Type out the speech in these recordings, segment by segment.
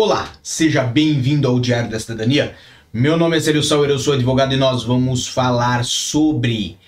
Olá, seja bem-vindo ao Diário da Cidadania. Meu nome é Célio Sauer, eu sou advogado e nós vamos falar sobre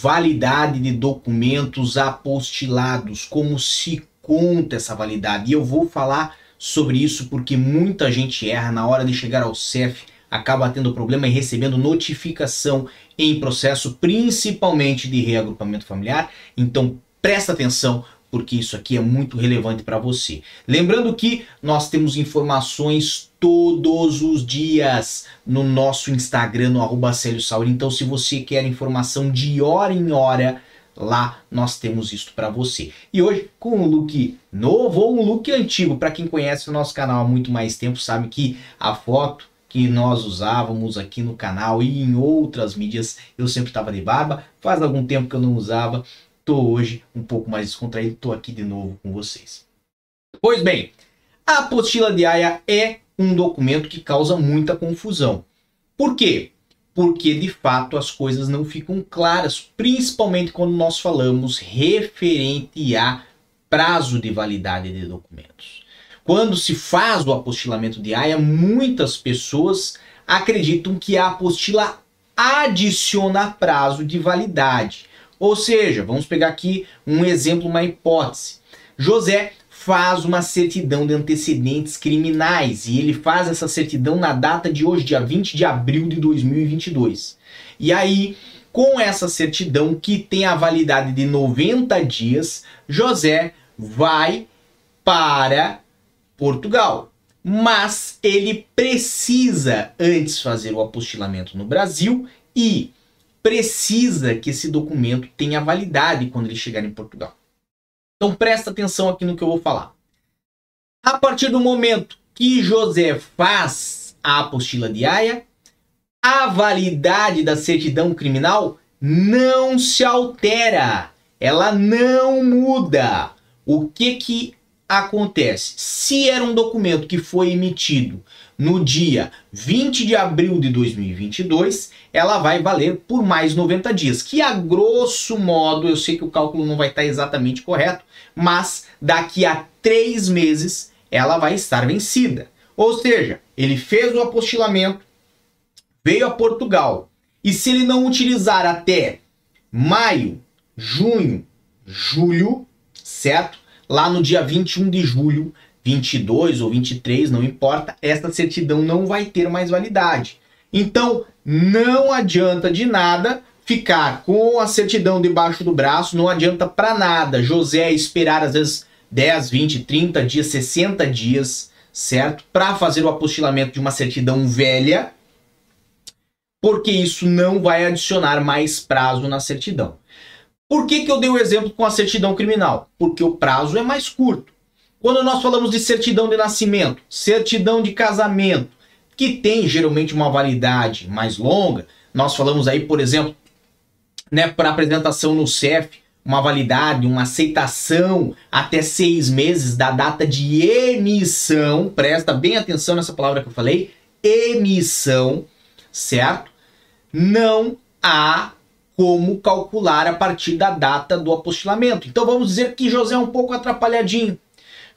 validade de documentos apostilados, como se conta essa validade. E eu vou falar sobre isso porque muita gente erra na hora de chegar ao CEF, acaba tendo problema e recebendo notificação em processo, principalmente de reagrupamento familiar. Então presta atenção, porque isso aqui é muito relevante para você. Lembrando que nós temos informações todos os dias no nosso Instagram, no arroba Sauri. Então, se você quer informação de hora em hora, lá nós temos isso para você. E hoje, com um look novo ou um look antigo, para quem conhece o nosso canal há muito mais tempo, sabe que a foto que nós usávamos aqui no canal e em outras mídias, eu sempre estava de barba. Faz algum tempo que eu não usava Tô hoje um pouco mais descontraído, tô aqui de novo com vocês. Pois bem, a apostila de Aya é um documento que causa muita confusão. Por quê? Porque de fato as coisas não ficam claras, principalmente quando nós falamos referente a prazo de validade de documentos. Quando se faz o apostilamento de AIA, muitas pessoas acreditam que a apostila adiciona prazo de validade. Ou seja, vamos pegar aqui um exemplo, uma hipótese. José faz uma certidão de antecedentes criminais e ele faz essa certidão na data de hoje, dia 20 de abril de 2022. E aí, com essa certidão que tem a validade de 90 dias, José vai para Portugal. Mas ele precisa antes fazer o apostilamento no Brasil e precisa que esse documento tenha validade quando ele chegar em Portugal. Então presta atenção aqui no que eu vou falar. A partir do momento que José faz a apostila de Haia, a validade da certidão criminal não se altera, ela não muda. O que que acontece? Se era um documento que foi emitido no dia 20 de abril de 2022, ela vai valer por mais 90 dias, que a grosso modo, eu sei que o cálculo não vai estar exatamente correto, mas daqui a três meses ela vai estar vencida. Ou seja, ele fez o apostilamento, veio a Portugal, e se ele não utilizar até maio, junho, julho, certo? Lá no dia 21 de julho, 22 ou 23, não importa, esta certidão não vai ter mais validade. Então, não adianta de nada ficar com a certidão debaixo do braço, não adianta para nada José esperar às vezes 10, 20, 30 dias, 60 dias, certo? Para fazer o apostilamento de uma certidão velha, porque isso não vai adicionar mais prazo na certidão. Por que, que eu dei o exemplo com a certidão criminal? Porque o prazo é mais curto. Quando nós falamos de certidão de nascimento, certidão de casamento, que tem geralmente uma validade mais longa, nós falamos aí, por exemplo, né, para apresentação no CEF, uma validade, uma aceitação até seis meses da data de emissão. Presta bem atenção nessa palavra que eu falei, emissão, certo? Não há como calcular a partir da data do apostilamento. Então vamos dizer que José é um pouco atrapalhadinho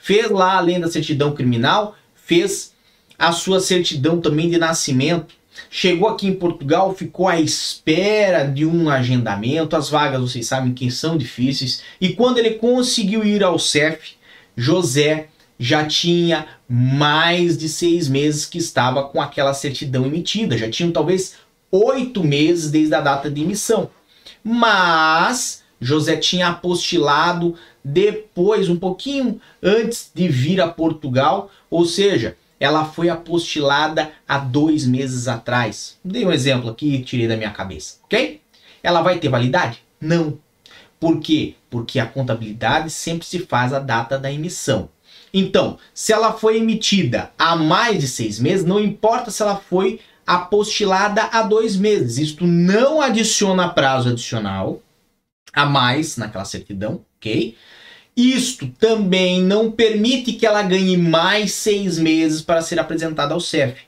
fez lá, além da certidão criminal, fez a sua certidão também de nascimento. Chegou aqui em Portugal, ficou à espera de um agendamento. As vagas, vocês sabem que são difíceis. E quando ele conseguiu ir ao CEF, José já tinha mais de seis meses que estava com aquela certidão emitida. Já tinham talvez oito meses desde a data de emissão. Mas José tinha apostilado depois, um pouquinho antes de vir a Portugal, ou seja, ela foi apostilada há dois meses atrás. Dei um exemplo aqui, tirei da minha cabeça, ok? Ela vai ter validade? Não. Por quê? Porque a contabilidade sempre se faz a data da emissão. Então, se ela foi emitida há mais de seis meses, não importa se ela foi apostilada há dois meses. Isto não adiciona prazo adicional, a mais naquela certidão, ok? Isto também não permite que ela ganhe mais seis meses para ser apresentada ao CEF,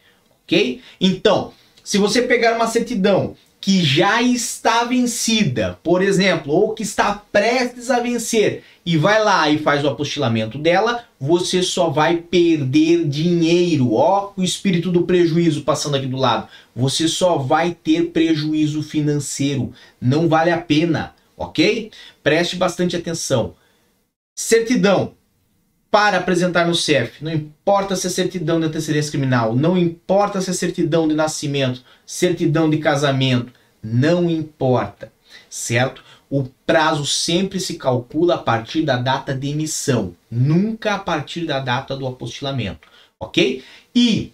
ok? Então, se você pegar uma certidão que já está vencida, por exemplo, ou que está prestes a vencer, e vai lá e faz o apostilamento dela, você só vai perder dinheiro. Ó, o espírito do prejuízo passando aqui do lado. Você só vai ter prejuízo financeiro. Não vale a pena, ok? Preste bastante atenção. Certidão para apresentar no CEF. Não importa se é certidão de antecedência criminal, não importa se é certidão de nascimento, certidão de casamento, não importa, certo? O prazo sempre se calcula a partir da data de emissão, nunca a partir da data do apostilamento, ok? E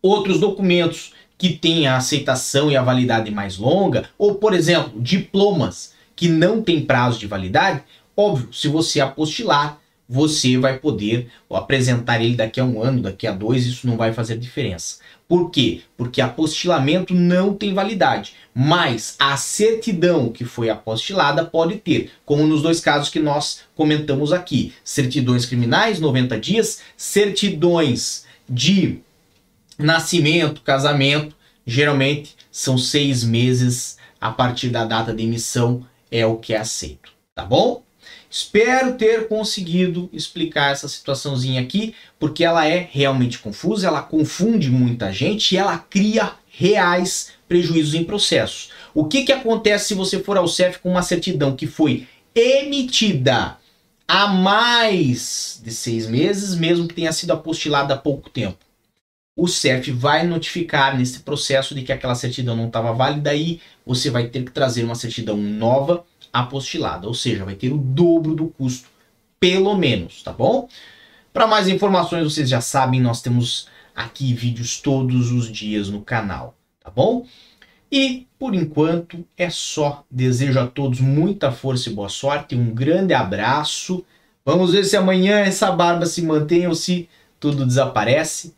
outros documentos que têm a aceitação e a validade mais longa, ou por exemplo, diplomas que não têm prazo de validade, óbvio, se você apostilar, você vai poder apresentar ele daqui a um ano, daqui a dois, isso não vai fazer diferença. Por quê? Porque apostilamento não tem validade, mas a certidão que foi apostilada pode ter, como nos dois casos que nós comentamos aqui: certidões criminais, 90 dias, certidões de nascimento, casamento, geralmente são seis meses a partir da data de emissão, é o que é aceito, tá bom? Espero ter conseguido explicar essa situaçãozinha aqui, porque ela é realmente confusa, ela confunde muita gente e ela cria reais prejuízos em processos. O que, que acontece se você for ao CEF com uma certidão que foi emitida há mais de seis meses, mesmo que tenha sido apostilada há pouco tempo? O CEF vai notificar nesse processo de que aquela certidão não estava válida e você vai ter que trazer uma certidão nova apostilada, ou seja, vai ter o dobro do custo, pelo menos, tá bom? Para mais informações, vocês já sabem, nós temos aqui vídeos todos os dias no canal, tá bom? E por enquanto é só. Desejo a todos muita força e boa sorte, um grande abraço. Vamos ver se amanhã essa barba se mantém ou se tudo desaparece,